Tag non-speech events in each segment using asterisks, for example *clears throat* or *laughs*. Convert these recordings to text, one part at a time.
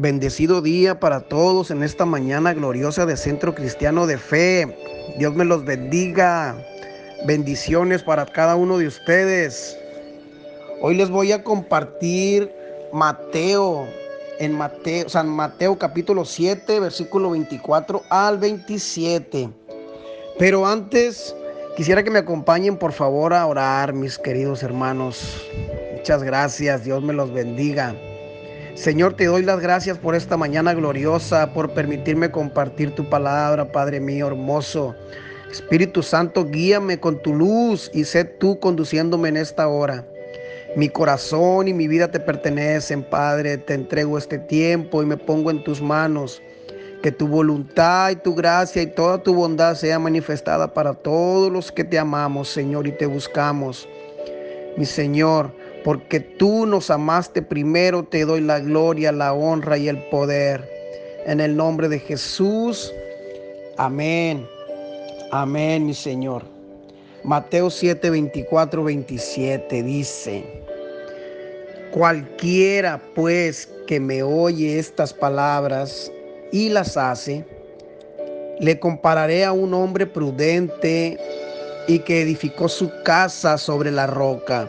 Bendecido día para todos en esta mañana gloriosa de Centro Cristiano de Fe. Dios me los bendiga. Bendiciones para cada uno de ustedes. Hoy les voy a compartir Mateo, en Mateo, San Mateo capítulo 7, versículo 24 al 27. Pero antes quisiera que me acompañen por favor a orar, mis queridos hermanos. Muchas gracias, Dios me los bendiga. Señor, te doy las gracias por esta mañana gloriosa, por permitirme compartir tu palabra, Padre mío hermoso. Espíritu Santo, guíame con tu luz y sé tú conduciéndome en esta hora. Mi corazón y mi vida te pertenecen, Padre. Te entrego este tiempo y me pongo en tus manos. Que tu voluntad y tu gracia y toda tu bondad sea manifestada para todos los que te amamos, Señor, y te buscamos. Mi Señor, porque tú nos amaste primero, te doy la gloria, la honra y el poder. En el nombre de Jesús. Amén. Amén, mi Señor. Mateo 7, 24, 27 dice, cualquiera pues que me oye estas palabras y las hace, le compararé a un hombre prudente y que edificó su casa sobre la roca.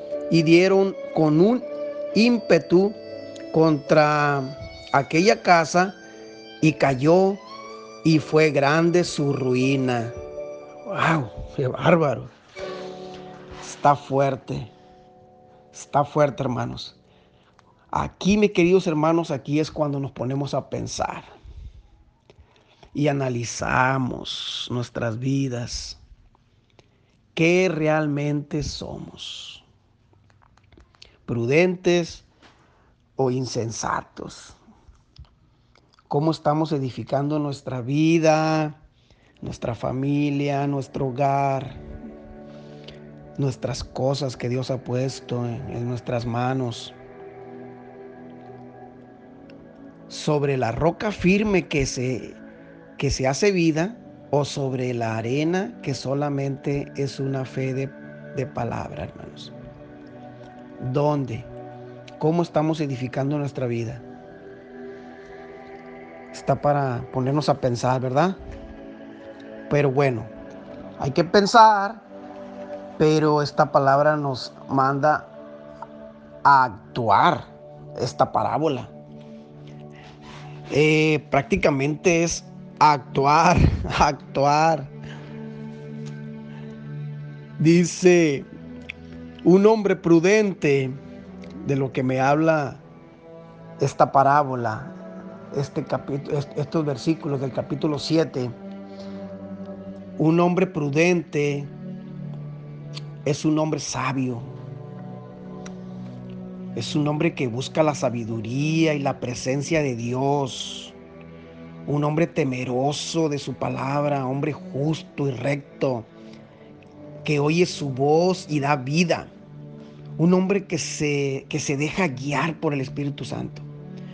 y dieron con un ímpetu contra aquella casa y cayó y fue grande su ruina. ¡Wow! ¡Qué bárbaro! Está fuerte. Está fuerte, hermanos. Aquí, mis queridos hermanos, aquí es cuando nos ponemos a pensar y analizamos nuestras vidas. ¿Qué realmente somos? Prudentes o insensatos. Cómo estamos edificando nuestra vida, nuestra familia, nuestro hogar, nuestras cosas que Dios ha puesto en, nuestras manos. Sobre la roca firme que se, que se hace vida o sobre la arena que solamente es una fe de, de palabra, hermanos. ¿Dónde? ¿Cómo estamos edificando nuestra vida? Está para ponernos a pensar, ¿verdad? Pero bueno, hay que pensar, pero esta palabra nos manda a actuar esta parábola. Eh, prácticamente es actuar, *laughs* actuar. Dice un hombre prudente de lo que me habla esta parábola, este capítulo, estos versículos del capítulo 7. Un hombre prudente es un hombre sabio. Es un hombre que busca la sabiduría y la presencia de Dios. Un hombre temeroso de su palabra, hombre justo y recto que oye su voz y da vida. Un hombre que se, que se deja guiar por el Espíritu Santo,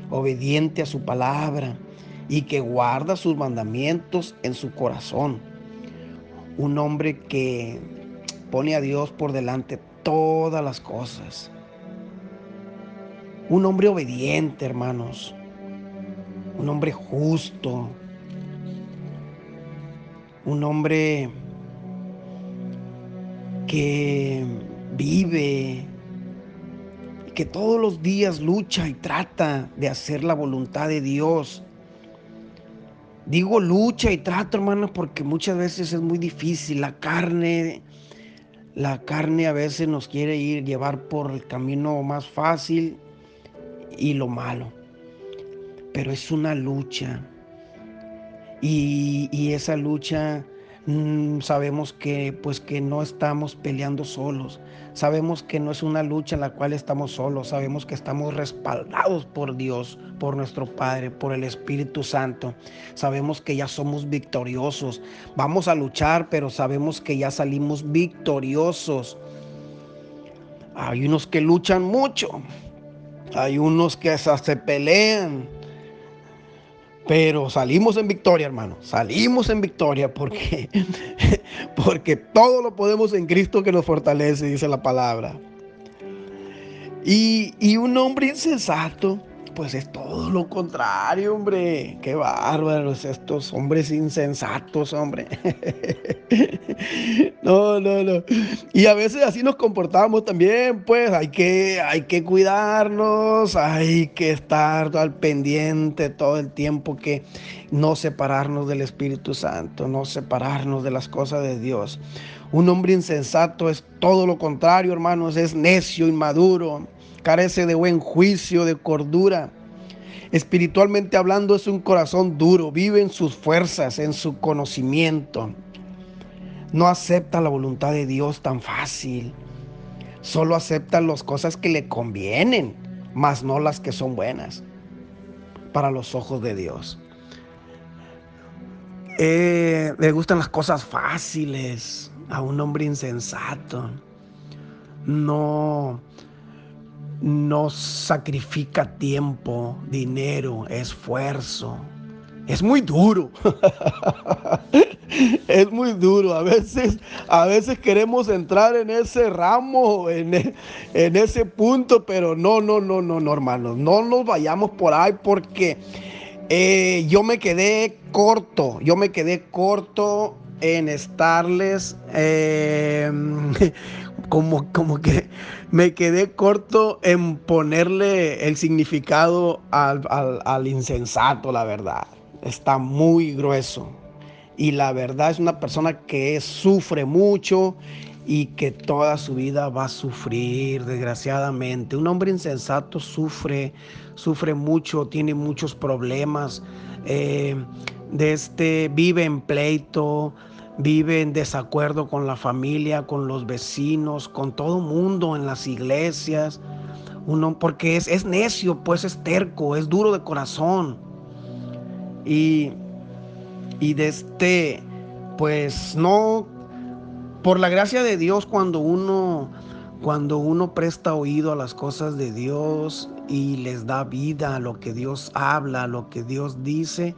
obediente a su palabra y que guarda sus mandamientos en su corazón. Un hombre que pone a Dios por delante todas las cosas. Un hombre obediente, hermanos. Un hombre justo. Un hombre que vive, que todos los días lucha y trata de hacer la voluntad de Dios. Digo lucha y trata, hermanos, porque muchas veces es muy difícil. La carne, la carne a veces nos quiere ir llevar por el camino más fácil y lo malo. Pero es una lucha. Y, y esa lucha mm, sabemos que pues que no estamos peleando solos. Sabemos que no es una lucha en la cual estamos solos. Sabemos que estamos respaldados por Dios, por nuestro Padre, por el Espíritu Santo. Sabemos que ya somos victoriosos. Vamos a luchar, pero sabemos que ya salimos victoriosos. Hay unos que luchan mucho. Hay unos que hasta se pelean. Pero salimos en victoria, hermano. Salimos en victoria porque, *laughs* porque todo lo podemos en Cristo que nos fortalece, dice la palabra. Y, y un hombre insensato pues es todo lo contrario, hombre. Qué bárbaros estos hombres insensatos, hombre. *laughs* no, no, no. Y a veces así nos comportamos también, pues hay que, hay que cuidarnos, hay que estar al pendiente todo el tiempo que no separarnos del Espíritu Santo, no separarnos de las cosas de Dios. Un hombre insensato es todo lo contrario, hermanos, es necio, inmaduro carece de buen juicio, de cordura. Espiritualmente hablando es un corazón duro, vive en sus fuerzas, en su conocimiento. No acepta la voluntad de Dios tan fácil. Solo acepta las cosas que le convienen, mas no las que son buenas para los ojos de Dios. Eh, le gustan las cosas fáciles a un hombre insensato. No, no sacrifica tiempo, dinero, esfuerzo. Es muy duro. *laughs* es muy duro. A veces, a veces queremos entrar en ese ramo, en, en, ese punto, pero no, no, no, no, no, hermanos. No nos vayamos por ahí porque eh, yo me quedé corto. Yo me quedé corto en estarles eh, *laughs* como, como que me quedé corto en ponerle el significado al, insensato, la verdad. Está muy grueso. Y la verdad es una persona que sufre mucho y que toda su vida va a sufrir, desgraciadamente. Un hombre insensato sufre, sufre mucho, tiene muchos problemas. Eh, de este, vive en pleito, vive en desacuerdo con la familia, con los vecinos, con todo mundo en las iglesias. Uno, porque es, es necio, pues es terco, es duro de corazón. Y, y de este, pues no, por la gracia de Dios, cuando uno, cuando uno presta oído a las cosas de Dios y les da vida a lo que Dios habla, a lo que Dios dice,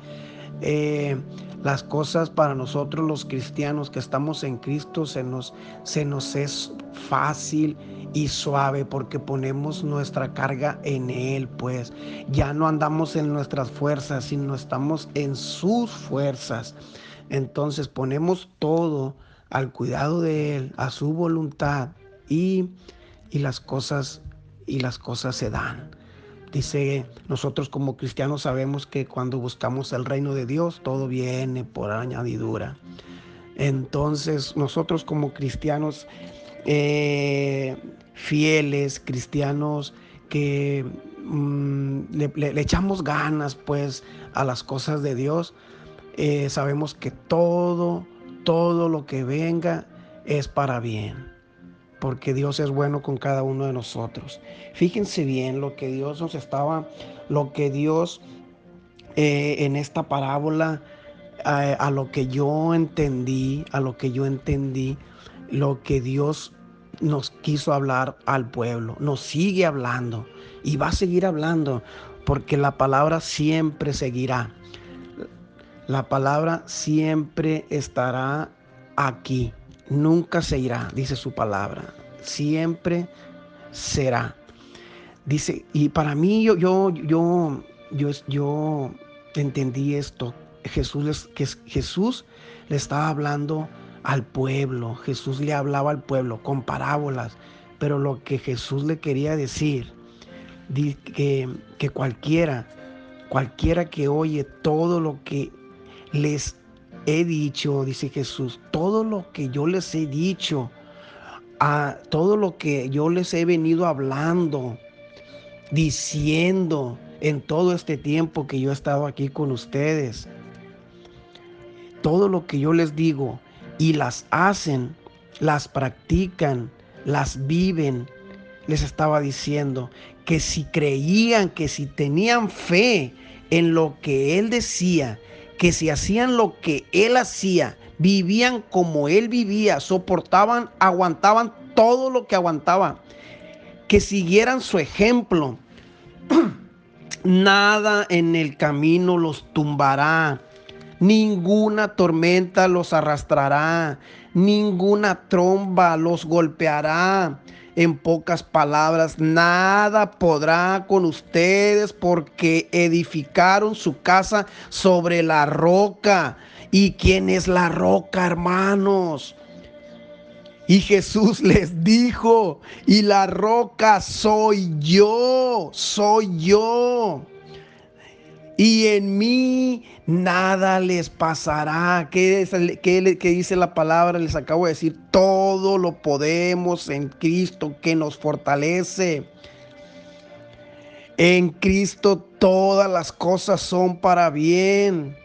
eh, las cosas para nosotros los cristianos que estamos en Cristo se nos, se nos es fácil y suave porque ponemos nuestra carga en Él, pues ya no andamos en nuestras fuerzas, sino estamos en sus fuerzas. Entonces ponemos todo al cuidado de Él, a su voluntad y, y las cosas y las cosas se dan. Dice, nosotros como cristianos sabemos que cuando buscamos el reino de Dios, todo viene por añadidura. Entonces, nosotros como cristianos eh, fieles, cristianos que mm, le, echamos ganas pues a las cosas de Dios, eh, sabemos que todo, todo lo que venga es para bien porque Dios es bueno con cada uno de nosotros. Fíjense bien lo que Dios nos estaba, lo que Dios eh, en esta parábola, a lo que yo entendí, a lo que yo entendí, lo que Dios nos quiso hablar al pueblo, nos sigue hablando y va a seguir hablando, porque la palabra siempre seguirá. La palabra siempre estará aquí nunca se irá, dice su palabra, siempre será. Dice, y para mí yo, yo, yo, yo, yo entendí esto. Jesús, que Jesús le estaba hablando al pueblo, Jesús le hablaba al pueblo con parábolas, pero lo que Jesús le quería decir, que, que cualquiera, cualquiera que oye todo lo que les he dicho, dice Jesús, todo lo que yo les he dicho, a todo lo que yo les he venido hablando, diciendo en todo este tiempo que yo he estado aquí con ustedes. Todo lo que yo les digo, y las hacen, las practican, las viven, les estaba diciendo que si creían, que si tenían fe en lo que Él decía, que si hacían lo que Él hacía, vivían como Él vivía, soportaban, aguantaban todo lo que aguantaba, que siguieran su ejemplo, *clears throat* nada en el camino los tumbará, ninguna tormenta los arrastrará, ninguna tromba los golpeará en pocas palabras, nada podrá con ustedes porque edificaron su casa sobre la roca. ¿Y quién es la roca, hermanos? Y Jesús *laughs* les dijo, y la roca soy yo, soy yo y en mí nada les pasará. ¿Qué, dice la palabra? Les acabo de decir, todo lo podemos en Cristo que nos fortalece. En Cristo todas las cosas son para bien.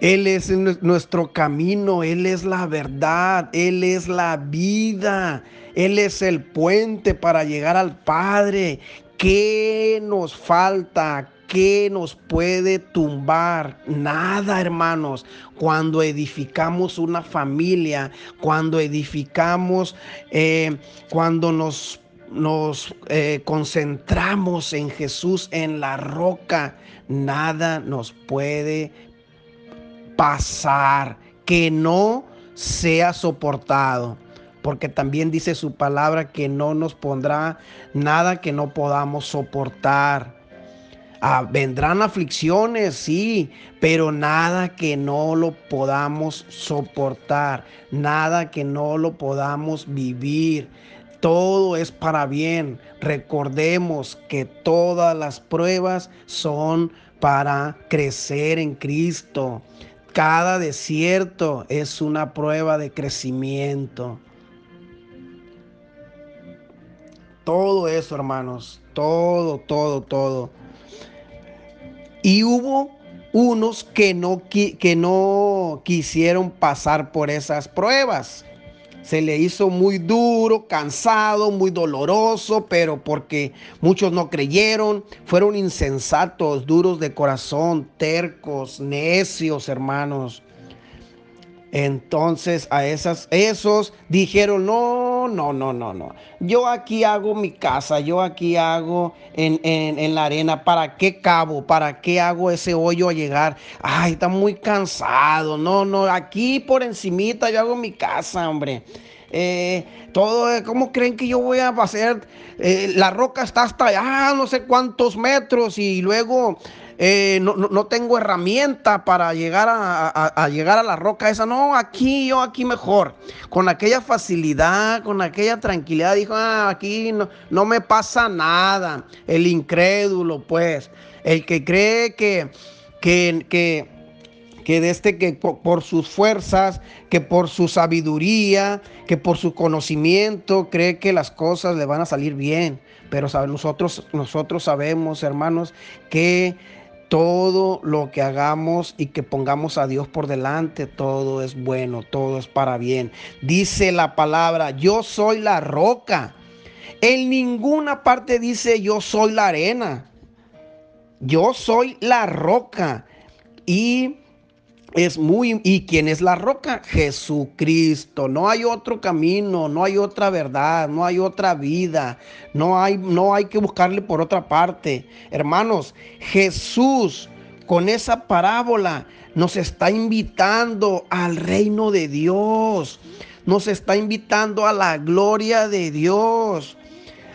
Él es nuestro camino, Él es la verdad, Él es la vida, Él es el puente para llegar al Padre. ¿Qué nos falta? ¿Qué nos puede tumbar? Nada, hermanos. Cuando edificamos una familia, cuando edificamos, eh, cuando nos, nos eh, concentramos en Jesús, en la roca, nada nos puede pasar que no sea soportado porque también dice su palabra que no nos pondrá nada que no podamos soportar. Ah, vendrán aflicciones, sí, pero nada que no lo podamos soportar, nada que no lo podamos vivir. Todo es para bien. Recordemos que todas las pruebas son para crecer en Cristo. Cada desierto es una prueba de crecimiento. Todo eso, hermanos, todo, todo, todo. Y hubo unos que no, que no quisieron pasar por esas pruebas. Se le hizo muy duro, cansado, muy doloroso, pero porque muchos no creyeron, fueron insensatos, duros de corazón, tercos, necios, hermanos. Entonces a esas, esos dijeron, no, no, no, no, no. Yo aquí hago mi casa, yo aquí hago en, en, la arena. ¿Para qué cabo? ¿Para qué hago ese hoyo a llegar? Ay, está muy cansado. No, no, aquí por encimita yo hago mi casa, hombre. Eh, todo, ¿cómo creen que yo voy a hacer? Eh, la roca está hasta allá, no sé cuántos metros y luego eh, no, tengo herramienta para llegar a, llegar a la roca esa. No, aquí, yo aquí mejor. Con aquella facilidad, con aquella tranquilidad, dijo, ah, aquí no, no me pasa nada. El incrédulo, pues, el que cree que, que, que que este que por, sus fuerzas, que por su sabiduría, que por su conocimiento cree que las cosas le van a salir bien. Pero nosotros, nosotros sabemos, hermanos, que todo lo que hagamos y que pongamos a Dios por delante, todo es bueno, todo es para bien. Dice la palabra, yo soy la roca. En ninguna parte dice yo soy la arena. Yo soy la roca. Y es muy... ¿Y quién es la roca? Jesucristo. No hay otro camino, no hay otra verdad, no hay otra vida, no hay, no hay que buscarle por otra parte. Hermanos, Jesús con esa parábola nos está invitando al reino de Dios, nos está invitando a la gloria de Dios,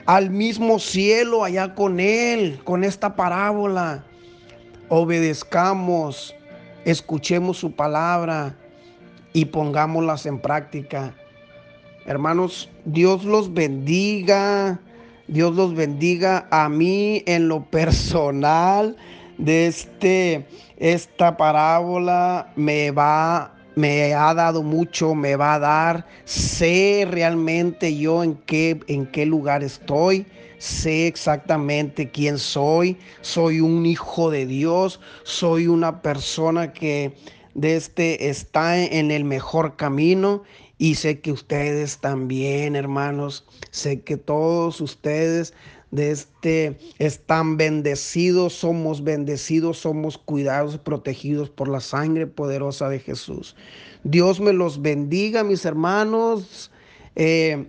al mismo cielo allá con Él, con esta parábola. Obedezcamos escuchemos su palabra y pongámoslas en práctica. Hermanos, Dios los bendiga. Dios los bendiga a mí en lo personal de este esta parábola me va me ha dado mucho, me va a dar. Sé realmente yo en qué, en qué lugar estoy. Sé exactamente quién soy. Soy un hijo de Dios. Soy una persona que de este está en el mejor camino y sé que ustedes también, hermanos, sé que todos ustedes de este están bendecidos, somos bendecidos, somos cuidados, protegidos por la sangre poderosa de Jesús. Dios me los bendiga, mis hermanos. Eh,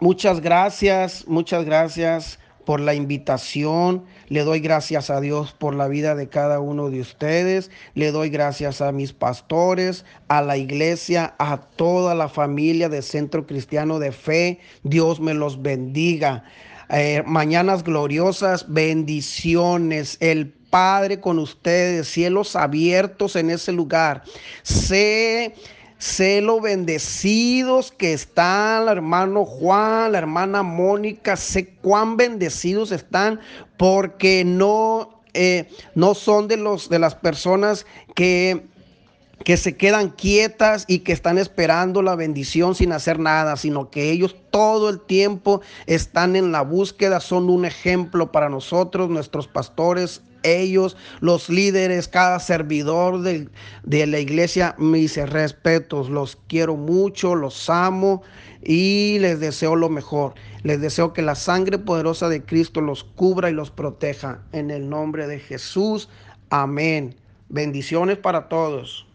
muchas gracias, muchas gracias por la invitación. Le doy gracias a Dios por la vida de cada uno de ustedes. Le doy gracias a mis pastores, a la iglesia, a toda la familia de Centro Cristiano de Fe. Dios me los bendiga. Eh, mañanas gloriosas, bendiciones. El Padre con ustedes, cielos abiertos en ese lugar. Sé Sé lo bendecidos que están, el hermano Juan, la hermana Mónica, sé cuán bendecidos están porque no, eh, no son de, los, de las personas que que se quedan quietas y que están esperando la bendición sin hacer nada, sino que ellos todo el tiempo están en la búsqueda, son un ejemplo para nosotros, nuestros pastores, ellos, los líderes, cada servidor de, de la iglesia, mis respetos, los quiero mucho, los amo y les deseo lo mejor. Les deseo que la sangre poderosa de Cristo los cubra y los proteja. En el nombre de Jesús, amén. Bendiciones para todos.